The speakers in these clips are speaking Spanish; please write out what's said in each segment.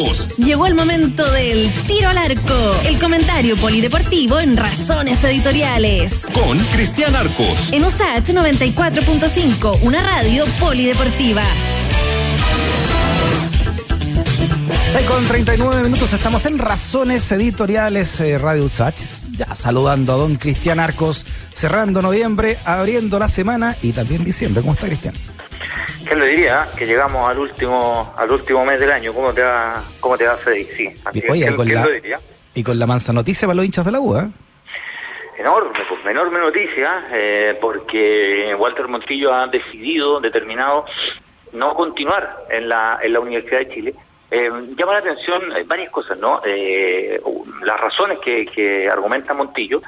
Arcos. Llegó el momento del tiro al arco, el comentario polideportivo en Razones Editoriales. Con Cristian Arcos. En USAT 94.5, una radio polideportiva. 6 con 39 minutos, estamos en Razones Editoriales eh, Radio USAT. Ya saludando a don Cristian Arcos, cerrando noviembre, abriendo la semana y también diciembre. ¿Cómo está Cristian? ¿Qué le diría? Que llegamos al último al último mes del año. ¿Cómo te va, cómo te va Freddy? Sí. Y, oye, con la, y con la mansa noticia para los hinchas de la U, ¿eh? Enorme, pues, enorme noticia, eh, porque Walter Montillo ha decidido, determinado, no continuar en la, en la Universidad de Chile. Eh, llama la atención varias cosas, ¿no? Eh, las razones que, que argumenta Montillo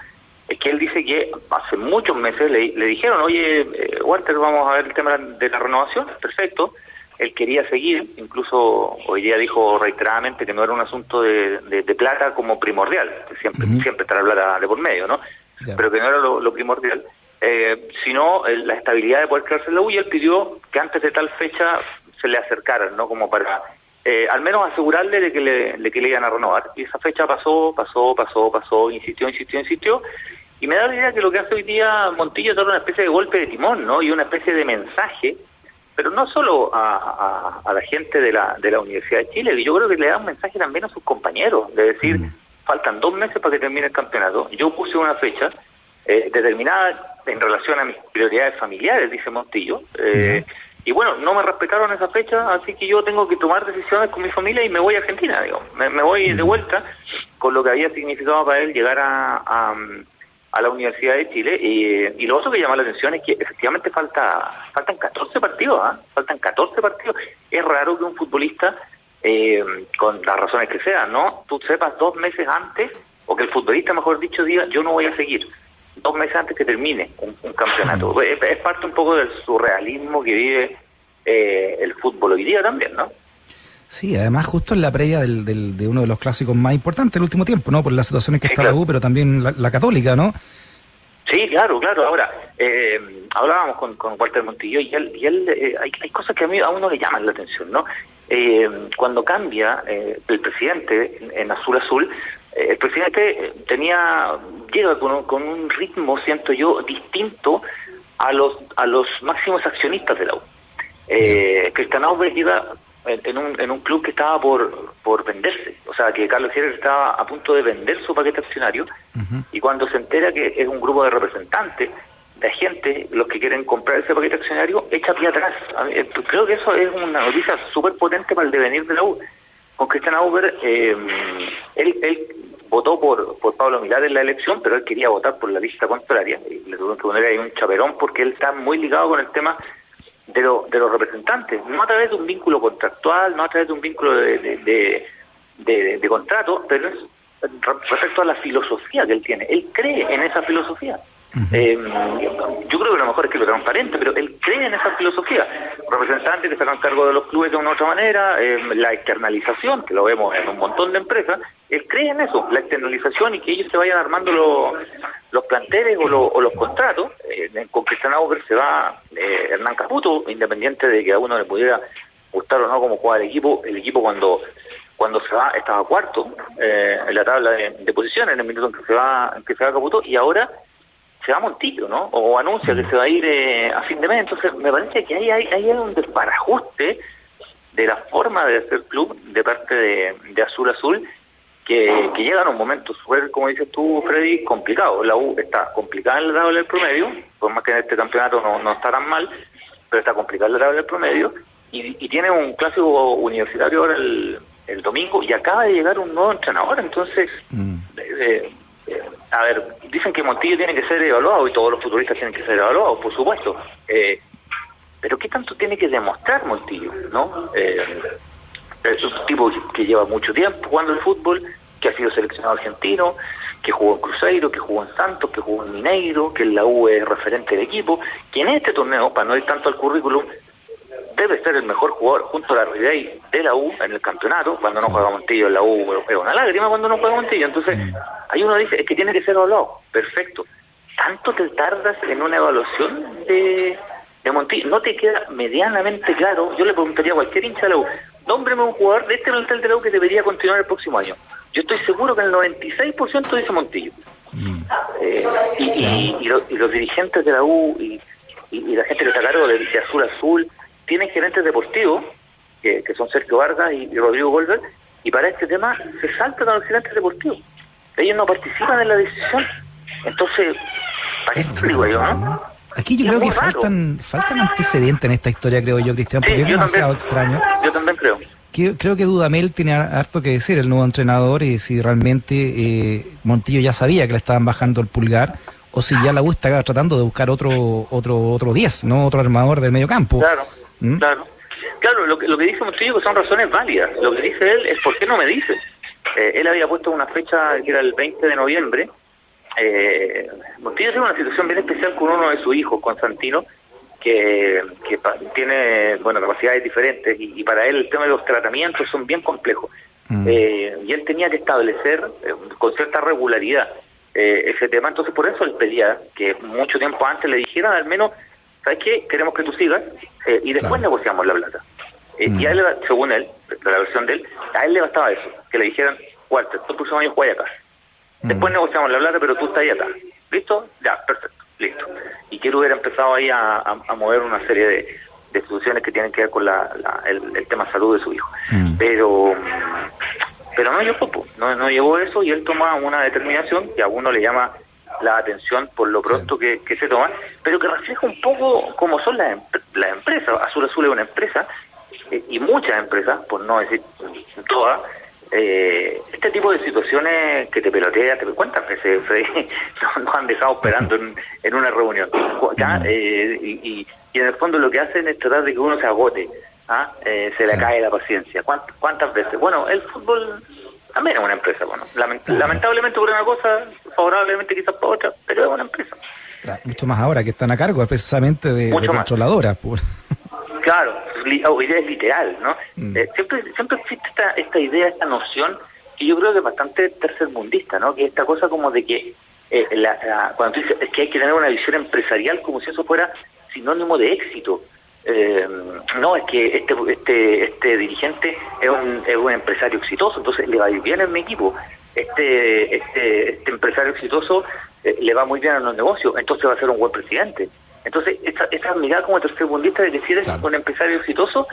es que él dice que hace muchos meses le, dijeron, oye, eh, Walter, vamos a ver el tema de la renovación, perfecto. Él quería seguir, incluso hoy día dijo reiteradamente que no era un asunto de, plata como primordial, que siempre, siempre estará plata de por medio, ¿no? Pero que no era lo, primordial, eh, sino la estabilidad de poder quedarse en la U y él pidió que antes de tal fecha se le acercaran, ¿no? Como para eh, al menos asegurarle de que le, de que le iban a renovar. Y esa fecha pasó, pasó, pasó, pasó, insistió, insistió, insistió, y me da la idea que lo que hace hoy día Montillo es dar una especie de golpe de timón, ¿no? Y una especie de mensaje, pero no solo a, la gente de la, de la Universidad de Chile, yo creo que le da un mensaje también a sus compañeros, de decir, mm. faltan dos meses para que termine el campeonato. Yo puse una fecha eh, determinada en relación a mis prioridades familiares, dice Montillo. Eh, y bueno, no me respetaron esa fecha, así que yo tengo que tomar decisiones con mi familia y me voy a Argentina, digo. Me, voy de mm. vuelta con lo que había significado para él llegar a, a la Universidad de Chile. Y, lo otro que llama la atención es que efectivamente falta faltan 14 partidos, ¿ah? faltan 14 partidos. Es raro que un futbolista, eh, con las razones que sean, ¿no? Tú sepas dos meses antes, o que el futbolista, mejor dicho, diga, yo no voy a seguir. Dos meses antes que termine un, campeonato. Es, parte un poco del surrealismo que vive eh, el fútbol hoy día también, ¿no? Sí, además justo en la previa del, de uno de los clásicos más importantes del último tiempo, ¿no? Por las situaciones que está la U, pero también la, católica, ¿no? Sí, claro, claro. Ahora, eh, hablábamos con, con Walter Montillo y él, y él eh, hay, hay, cosas que a mí a uno le llaman la atención, ¿no? Eh, cuando cambia el presidente en, azul azul, el presidente tenía llega con un, con un ritmo, siento yo, distinto a los a los máximos accionistas de la U. Eh, Cristian Auber llega en un, en un club que estaba por, por venderse. O sea, que Carlos Herer estaba a punto de vender su paquete accionario y cuando se entera que es un grupo de representantes, de gente, los que quieren comprar ese paquete accionario, echa pie atrás. Eh, creo que eso es una noticia súper potente para el devenir de la U. Con Cristian Auber, eh, él, él votó por, por Pablo Milar en la elección, pero él quería votar por la lista contraria. Y le tuvieron que poner ahí un chaperón porque él está muy ligado con el tema de, de los representantes, no a través de un vínculo contractual, no a través de un vínculo de, de, contrato, pero es respecto a la filosofía que él tiene. Él cree en esa filosofía. Eh, yo creo que lo mejor es que lo transparente, pero él cree en esa filosofía. Representantes que se hagan cargo de los clubes de una u otra manera, eh, la externalización, que lo vemos en un montón de empresas, él cree en eso, la externalización y que ellos se vayan armando los planteles o, los contratos. Eh, con Cristian Auger se va eh, Hernán Caputo, independiente de que a uno le pudiera gustar o no cómo juega el equipo, el equipo cuando cuando se va estaba cuarto eh, en la tabla de, posiciones en el minuto en que se va en que se va Caputo y ahora se va Montillo, ¿no? O anuncia que se va a ir eh, a fin de mes. Entonces, me parece que ahí hay, hay un desbarajuste de la forma de hacer club de parte de, de Azul Azul que, que llega un momento súper, como dices tú, Freddy, complicado. La U está complicada en la tabla del promedio, por más que en este campeonato no, no está tan mal, pero está complicada en la tabla del promedio, y, tiene un clásico universitario ahora el, el domingo, y acaba de llegar un nuevo entrenador, entonces, mm. Eh, eh, a ver, dicen que Montillo tiene que ser evaluado, y todos los futuristas tienen que ser evaluados, por supuesto, eh, pero ¿qué tanto tiene que demostrar Montillo, no? es un tipo que lleva mucho tiempo jugando el fútbol, que ha sido seleccionado argentino, que jugó en Cruzeiro, que jugó en Santos, que jugó en Mineiro, que en la U es referente del equipo, que en este torneo, para no ir tanto al currículum, debe ser el mejor jugador junto a la Ridey de la U en el campeonato, cuando no juega Montillo en la U es una lágrima cuando no juega Montillo, entonces hay uno dice, es que tiene que ser evaluado, perfecto. ¿Tanto te tardas en una evaluación de, de Montillo? ¿No te queda medianamente claro? Yo le preguntaría a cualquier hincha de la U, nómbreme un jugador de este plantel de la U que debería continuar el próximo año. Yo estoy seguro que el 96% dice Montillo. Mm. Eh, y, los dirigentes de la U y, la gente que está a cargo de, Azul Azul tienen gerentes deportivos, que, son Sergio Vargas y, Rodrigo Golver, y para este tema se saltan a los gerentes deportivos. Ellos no participan en la decisión. Entonces, ¿para qué digo yo, no? Aquí yo creo que faltan, faltan antecedentes en esta historia, creo yo, Cristian, porque es demasiado extraño. Yo también creo. creo que Dudamel tiene harto que decir, el nuevo entrenador, y si realmente eh, Montillo ya sabía que le estaban bajando el pulgar, o si ya la U está tratando de buscar otro otro otro 10, ¿no? Otro armador del medio campo. Claro, ¿Mm? claro. Claro, lo que, lo que dice Montillo son razones válidas. Lo que dice él es ¿por qué no me dice? Eh, él había puesto una fecha que era el 20 de noviembre, eh, Montillo tiene una situación bien especial con uno de sus hijos, Constantino, que, que tiene bueno capacidades diferentes y, para él el tema de los tratamientos son bien complejos. Mm. Eh, y él tenía que establecer eh, con cierta regularidad eh, ese tema, entonces por eso él pedía que mucho tiempo antes le dijeran al menos, ¿sabes qué? Queremos que tú sigas y después negociamos la plata. Mm. Y a él, según él, la versión de él, a él le bastaba eso, que le dijeran, Walter, tú el próximo año juega acá Después negociamos la plata, pero tú estás ahí acá. ¿Listo? Ya, perfecto, listo. Y quiero hubiera empezado ahí a, mover una serie de, instituciones que tienen que ver con la, el, tema salud de su hijo. Mm. Pero pero no llevó, no, no llevó eso y él toma una determinación que a uno le llama la atención por lo pronto que, se toma, pero que refleja un poco cómo son las, las empresas. Azul Azul es una empresa eh, y muchas empresas, por no decir todas, eh, este tipo de situaciones que te pelotea, te cuentas que se, nos han dejado esperando en, una reunión. Eh, y, en el fondo lo que hacen es tratar de que uno se agote, ¿ah? eh, se le cae la paciencia. ¿Cuántas, veces? Bueno, el fútbol también es una empresa. bueno Lamentablemente por una cosa, favorablemente quizás por otra, pero es una empresa. Mucho más ahora que están a cargo precisamente de, de controladoras. Claro, idea es literal, ¿no? Mm. Eh, siempre siempre existe esta, esta idea, esta noción, que yo creo que es bastante tercermundista, ¿no? Que esta cosa como de que eh, la, cuando tú dices es que hay que tener una visión empresarial como si eso fuera sinónimo de éxito. Eh, no, es que este, este, este dirigente es un, es un empresario exitoso, entonces le va a ir bien en mi equipo. Este, este, este empresario exitoso le va muy bien a los negocios, entonces va a ser un buen presidente. Entonces, esa, esa mirada como tercermundista de que si eres un empresario exitoso,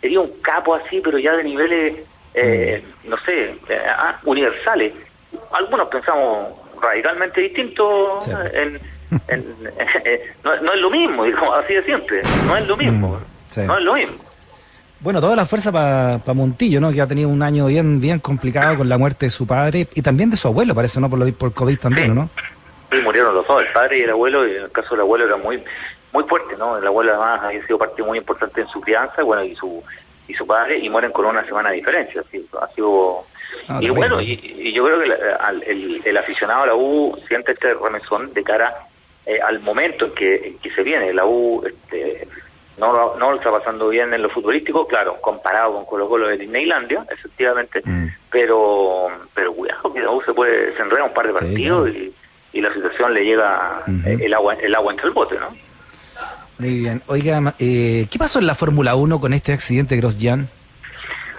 sería un capo así, pero ya de niveles, eh, mm. no sé, eh, ah, universales. Algunos pensamos radicalmente distintos en, eh, no, es lo mismo, digamos, así de siempre, no es lo mismo, mm, no es lo mismo. Bueno, toda la fuerza para Montillo, ¿no? Que ha tenido un año bien bien complicado con la muerte de su padre y también de su abuelo, parece, ¿no? Por, lo, por COVID también, ¿no? murieron los dos, el padre y el abuelo, y en el caso del abuelo era muy muy fuerte, ¿no? El abuelo además había sido parte muy importante en su crianza, bueno, y su y su padre, y mueren con una semana de diferencia, así, ha sido... Ah, y bueno, y, yo creo que el, el, aficionado a la U siente este remesón de cara eh, al momento en que, que se viene. La U este, no, no lo está pasando bien en lo futbolístico, claro, comparado con Colo Colo de Disneylandia, efectivamente, mm. pero pero cuidado que la U se puede se un par de partidos y y la situación le llega eh, el agua el agua entre el bote, ¿no? Muy bien. Oiga, eh, ¿qué pasó en la Fórmula 1 con este accidente de Grosjean?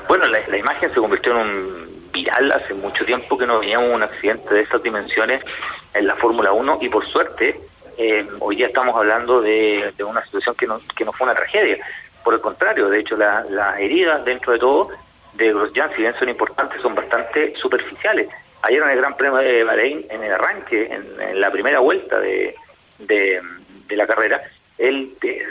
Bueno, la, imagen se convirtió en un viral hace mucho tiempo que no veíamos un accidente de estas dimensiones en la Fórmula 1 y por suerte eh, hoy día estamos hablando de, una situación que no, que no fue una tragedia. Por el contrario, de hecho, las heridas dentro de todo de Grosjean, si bien son importantes, son bastante superficiales. Ayer en el Gran Premio de Bahrein, en el arranque, en, la primera vuelta de, de, la carrera, él eh,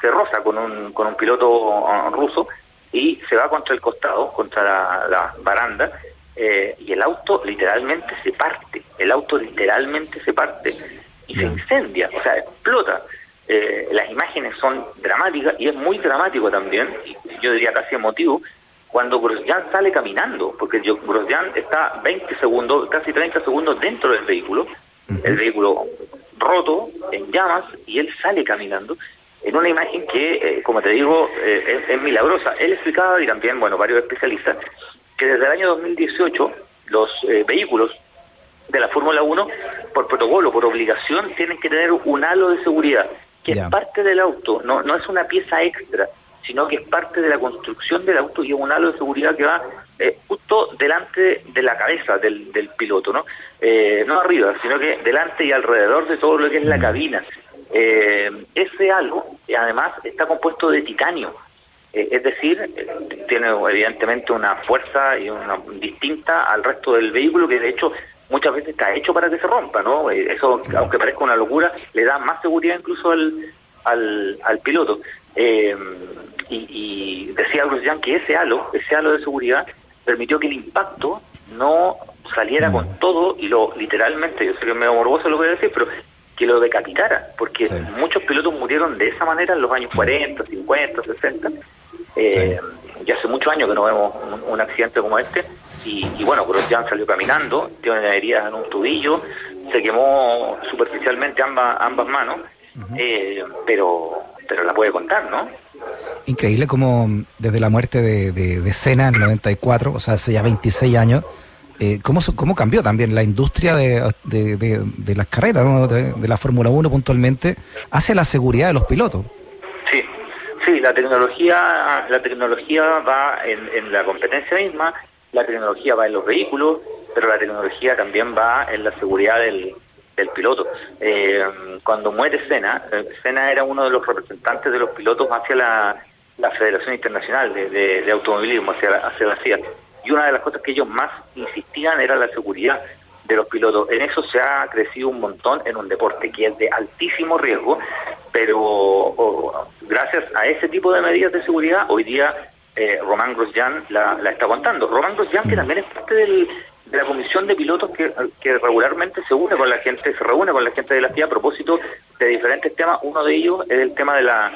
se roza con un, con un piloto uh, ruso y se va contra el costado, contra la, baranda, eh, y el auto literalmente se parte, el auto literalmente se parte y se incendia, o sea, explota. Eh, las imágenes son dramáticas y es muy dramático también, yo diría casi emotivo, cuando Grosjean sale caminando, porque Grosjean está 20 segundos, casi 30 segundos dentro del vehículo, el vehículo roto, en llamas, y él sale caminando en una imagen que, eh, como te digo, eh, es, milagrosa. Él explicaba, y también, bueno, varios especialistas, que desde el año 2018 los eh, vehículos de la Fórmula 1, por protocolo, por obligación, tienen que tener un halo de seguridad, que es parte del auto, no, no es una pieza extra sino que es parte de la construcción del auto y es un halo de seguridad que va eh, justo delante de la cabeza del, del piloto, ¿no? Eh, no arriba, sino que delante y alrededor de todo lo que es la cabina. Eh, ese halo, además, está compuesto de titanio. es decir, tiene evidentemente una fuerza y una distinta al resto del vehículo que de hecho muchas veces está hecho para que se rompa, ¿no? Eso, aunque parezca una locura, le da más seguridad incluso al, al, al piloto. Eh, y, decía Bruce que ese halo, ese halo de seguridad, permitió que el impacto no saliera con mm. todo y lo literalmente, yo sé que es medio morboso lo que voy a decir, pero que lo decapitara, porque muchos pilotos murieron de esa manera en los años 40, 50, 60. Eh, Ya hace muchos años que no vemos un, accidente como este. Y, y bueno, Grosjean salió caminando, tiene heridas en un tubillo, se quemó superficialmente ambas, ambas manos, eh, pero, pero la puede contar, ¿no? Increíble como desde la muerte de, de, de Senna en el 94, o sea, hace ya 26 años, eh, ¿cómo, ¿cómo cambió también la industria de, de, de las carreras, de, la Fórmula 1 puntualmente, hacia la seguridad de los pilotos? Sí, sí, la tecnología, la tecnología va en, en la competencia misma, la tecnología va en los vehículos, pero la tecnología también va en la seguridad del, del piloto. Eh, cuando muere Sena, eh, Sena era uno de los representantes de los pilotos hacia la, Federación Internacional de, Automovilismo, hacia, hacia la CIA. Y una de las cosas que ellos más insistían era la seguridad de los pilotos. En eso se ha crecido un montón en un deporte que es de altísimo riesgo, pero gracias a ese tipo de medidas de seguridad, hoy día eh, Román Grosjean la, la está contando. Román Grosjean, que mm. también es parte del, de la comisión de pilotos que, que, regularmente se une con la gente, se reúne con la gente de la FIA a propósito de diferentes temas. Uno de ellos es el tema de la,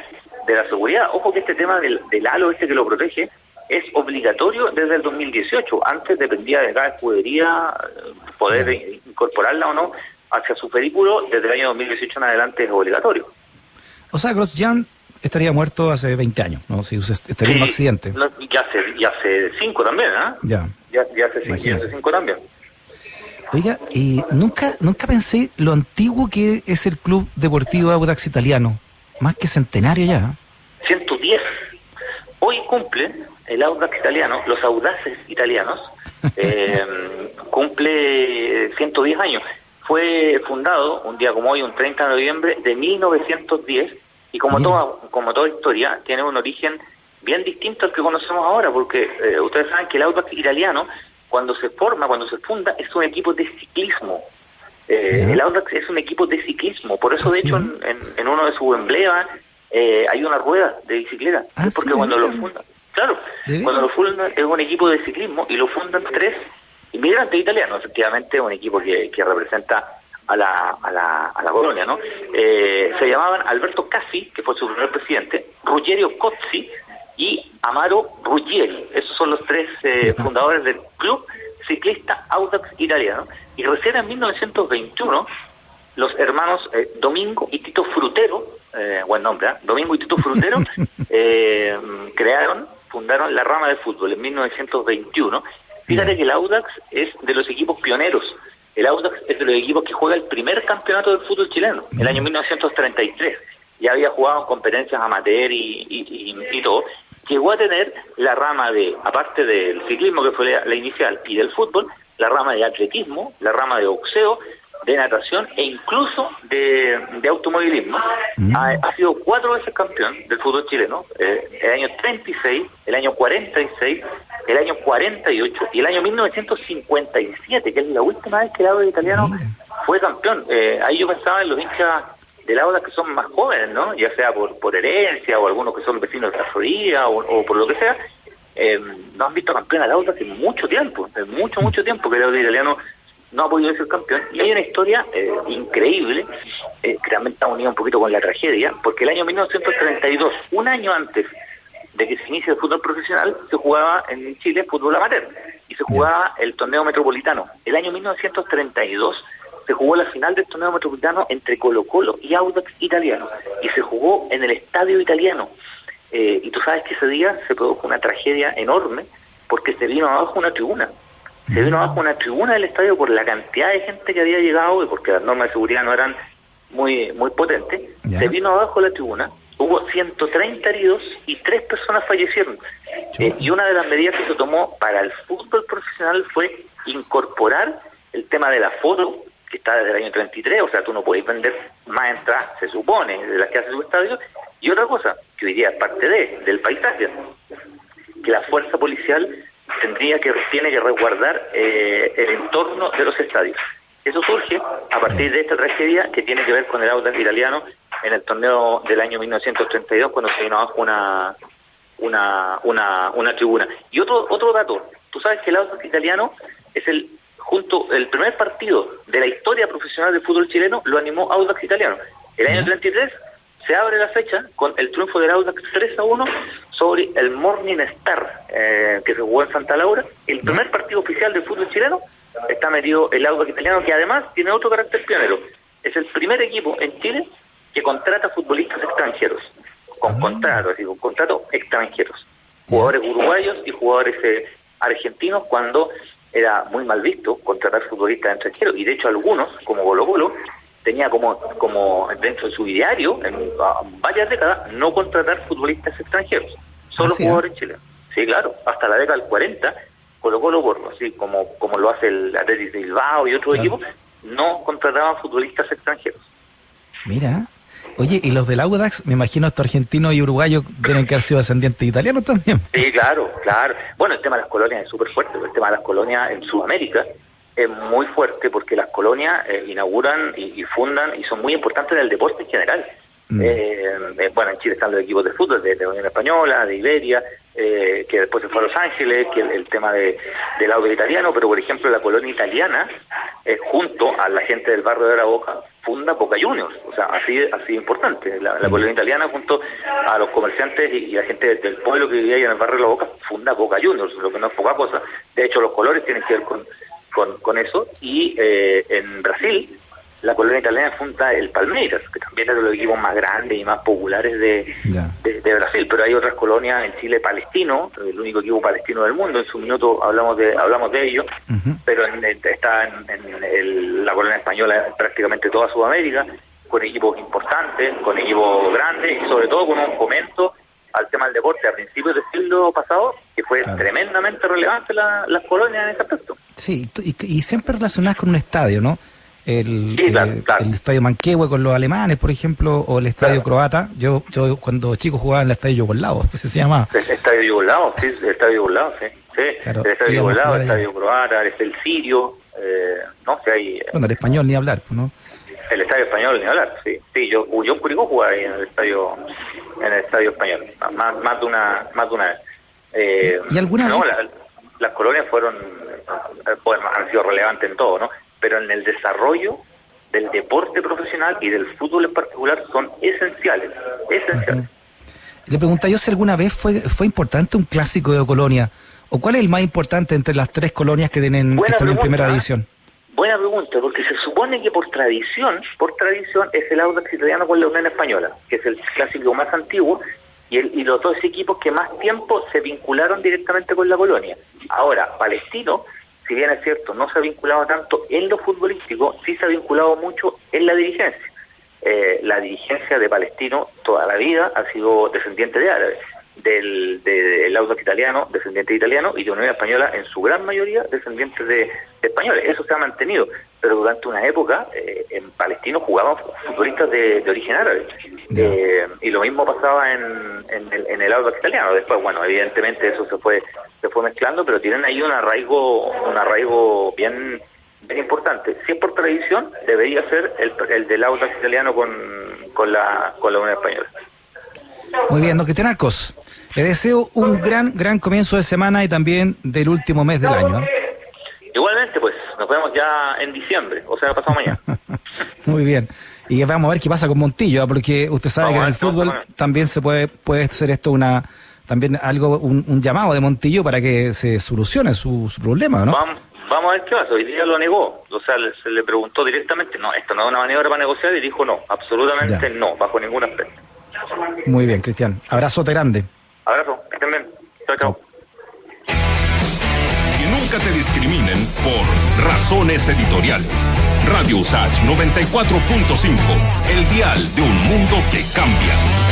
de la seguridad. Ojo que este tema del, del halo este que lo protege es obligatorio desde el 2018. Antes dependía de cada escudería eh, poder incorporarla o no hacia su vehículo. Desde el año 2018 en adelante es obligatorio. O sea, Grosjean estaría muerto hace 20 años, ¿no? Si estaría en un accidente. ya, hace, ya hace 5 también, ¿ah? Ya. Ya, ya hace 5 también. Oiga, y nunca, nunca pensé lo antiguo que es el Club Deportivo Audax Italiano. Más que centenario ya. 110. Hoy cumple el Audax Italiano, los Audaces Italianos, eh, cumple 110 años. Fue fundado un día como hoy, un 30 de noviembre de 1910 y como toda, como toda historia, tiene un origen bien distinto al que conocemos ahora, porque eh, ustedes saben que el Audax italiano, cuando se forma, cuando se funda, es un equipo de ciclismo. Eh, el Audax es un equipo de ciclismo, por eso, de hecho, en, uno de sus emblemas eh, hay una rueda de bicicleta. Ah, porque cuando lo fundan, claro, cuando lo fundan es un equipo de ciclismo y lo fundan tres inmigrantes italianos, efectivamente, un equipo que, que representa a la, a la, a la colonia, ¿no? Eh, se llamaban Alberto Cassi, que fue su primer presidente, Ruggerio Cozzi y Amaro Ruggieri. Esos son los tres eh, fundadores del club ciclista Audax italiano. Y recién en 1921, los hermanos eh, Domingo y Tito Frutero, buen nombre, Domingo y Tito Frutero, crearon, fundaron la rama de fútbol en 1921. Fíjate que el Audax es de los equipos pioneros el Audax es de los equipos que juega el primer campeonato del fútbol chileno, el año 1933. Ya había jugado en competencias amateur y, y, todo. Llegó a tener la rama de, aparte del ciclismo que fue la, inicial y del fútbol, la rama de atletismo, la rama de boxeo, de natación e incluso de, automovilismo. Ha, sido cuatro veces campeón del fútbol chileno, eh, el año 36, el año 46, el año 48 y el año 1957, que es la última vez que el Auda italiano fue campeón. Eh, ahí yo pensaba en los hinchas del Auda que son más jóvenes, ¿no? Ya sea por, por herencia o algunos que son vecinos de la Florida o, por lo que sea. Eh, no han visto campeón al Auda hace mucho tiempo, hace mucho, mucho tiempo que el Auda italiano no ha podido ser campeón. Y hay una historia eh, increíble, eh, que también está unida un poquito con la tragedia, porque el año 1932, un año antes de que se inicie el fútbol profesional, se jugaba en Chile fútbol amateur y se jugaba el torneo metropolitano. El año 1932 se jugó la final del torneo metropolitano entre Colo Colo y Audax Italiano y se jugó en el estadio italiano. Eh, y tú sabes que ese día se produjo una tragedia enorme porque se vino abajo una tribuna. Se vino abajo una tribuna del estadio por la cantidad de gente que había llegado y porque las normas de seguridad no eran muy muy potentes. Se vino abajo la tribuna hubo 130 heridos y tres personas fallecieron. Eh, y una de las medidas que se tomó para el fútbol profesional fue incorporar el tema de la foto, que está desde el año 33, o sea, tú no podés vender más entradas, se supone, de las que hace su estadio, y otra cosa, que hoy día es parte de, del paisaje, que la que tiene que resguardar eh, el entorno de los estadios. Eso surge a partir de esta tragedia que tiene que ver con el Audax italiano en el torneo del año 1932 cuando se vino abajo una, una, una, una tribuna. Y otro otro dato, tú sabes que el Audax italiano es el junto el primer partido de la historia profesional del fútbol chileno lo animó Audax italiano. El año 33 se abre la fecha con el triunfo del Audax 3 a 1 sobre el Morning Star eh, que se jugó en Santa Laura, el primer partido oficial del fútbol chileno está metido el Audax italiano, que además tiene otro carácter pionero. Es el primer equipo en Chile que contrata futbolistas extranjeros, con contratos, con contratos extranjeros. Jugadores uruguayos y jugadores eh, argentinos cuando era muy mal visto contratar futbolistas extranjeros. Y de hecho algunos, como Golo Golo, tenía como, como dentro de su diario, en varias décadas, no contratar futbolistas extranjeros, solo ¿Ah, jugadores chilenos. Sí, claro, hasta la década del 40 Colo Colo, por, así como, como lo hace el Atlético de Bilbao y otros equipos, no contrataban futbolistas extranjeros. Mira, oye, y los del Audax, me imagino estos argentinos y uruguayos tienen que haber sido descendientes italianos también. Sí, claro, claro. Bueno, el tema de las colonias es súper fuerte, el tema de las colonias en Sudamérica es muy fuerte porque las colonias eh, inauguran y, fundan y son muy importantes en el deporte en general. Mm. Eh, eh, bueno, en Chile están los equipos de fútbol de, Unión Española, de Iberia, eh, que después se fue a Los Ángeles, que el, tema de, del audio italiano, pero por ejemplo la colonia italiana, eh, junto a la gente del barrio de la Boca, funda Boca Juniors, o sea, así así importante. La, colonia italiana junto a los comerciantes y, la gente del pueblo que vivía ahí en el barrio de la Boca, funda Boca Juniors, lo que no es poca cosa. De hecho, los colores tienen que ver con, con, con eso. Y eh, en Brasil, la colonia italiana funda el Palmeiras, que también es de los equipos más grandes y más populares de, de, Brasil, pero hay otras colonias en Chile palestino, el único equipo palestino del mundo, en su minuto hablamos de hablamos de ello, pero está en, la colonia española prácticamente toda Sudamérica, con equipos importantes, con equipos grandes y sobre todo con un fomento al tema del deporte. A principios del siglo pasado, que fue tremendamente relevante la, las colonias en ese aspecto. Sí, y, y siempre relacionadas con un estadio, ¿no? el, eh, el estadio Manquehue con los alemanes, por ejemplo, o el estadio croata. Yo yo cuando chico jugaba en el estadio Yugoslavo, se llama. El estadio Yugoslavo, sí, el estadio Yugoslavo, sí. sí. el estadio Yugoslavo, el estadio croata, el, sirio, eh, no sé, hay... Eh, bueno, el español ni hablar, pues, ¿no? El estadio español ni hablar, sí. Sí, yo, yo en Curicó jugaba ahí en el estadio, en el estadio español, más, más de una, más de una vez. Eh, ¿Y, alguna no, las colonias fueron, bueno, han sido relevantes en todo, ¿no? pero en el desarrollo del deporte profesional y del fútbol en particular son esenciales, esenciales. Le pregunta yo si alguna vez fue, fue importante un clásico de colonia, o cuál es el más importante entre las tres colonias que tienen que están en primera división. Buena pregunta, porque se supone que por tradición, por tradición es el Audax italiano con la Unión Española, que es el clásico más antiguo y, el, y los dos equipos que más tiempo se vincularon directamente con la colonia. Ahora, Palestino si bien es cierto, no se ha vinculado tanto en lo futbolístico, sí se ha vinculado mucho en la dirigencia. Eh, la dirigencia de Palestino toda la vida ha sido descendiente de árabes, del, del italiano, descendiente de italiano, y de Unión Española, en su gran mayoría, descendientes de, españoles. Eso se ha mantenido, pero durante una época eh, en Palestino jugaban futbolistas de, origen árabe. Eh, y lo mismo pasaba en, en el, en el italiano. Después, bueno, evidentemente eso se fue se fue mezclando, pero tienen ahí un arraigo, un arraigo bien, bien importante. Si es por tradición, debería ser el, el del Audax italiano con, con, la, con la Unión Española. Muy bien, don Cristian Arcos. Le deseo un gran, gran comienzo de semana y también del último mes del año. Igualmente, pues, nos vemos ya en diciembre, o sea, pasado mañana. Muy bien. Y vamos a ver qué pasa con Montillo, ¿ah? porque usted sabe que en el fútbol también se puede, puede ser esto una también algo, un, llamado de Montillo para que se solucione su, problema, ¿no? Vamos, vamos a ver qué pasa. Hoy día lo negó. O sea, se le preguntó directamente, no, esto no es una maniobra para negociar y dijo no, absolutamente no, bajo ningún aspecto. Muy bien, Cristian. Abrazote grande. Abrazo, que estén bien. Chao, chao. Que nunca te discriminen por razones editoriales. Radio Usach 94.5, el dial de un mundo que cambia.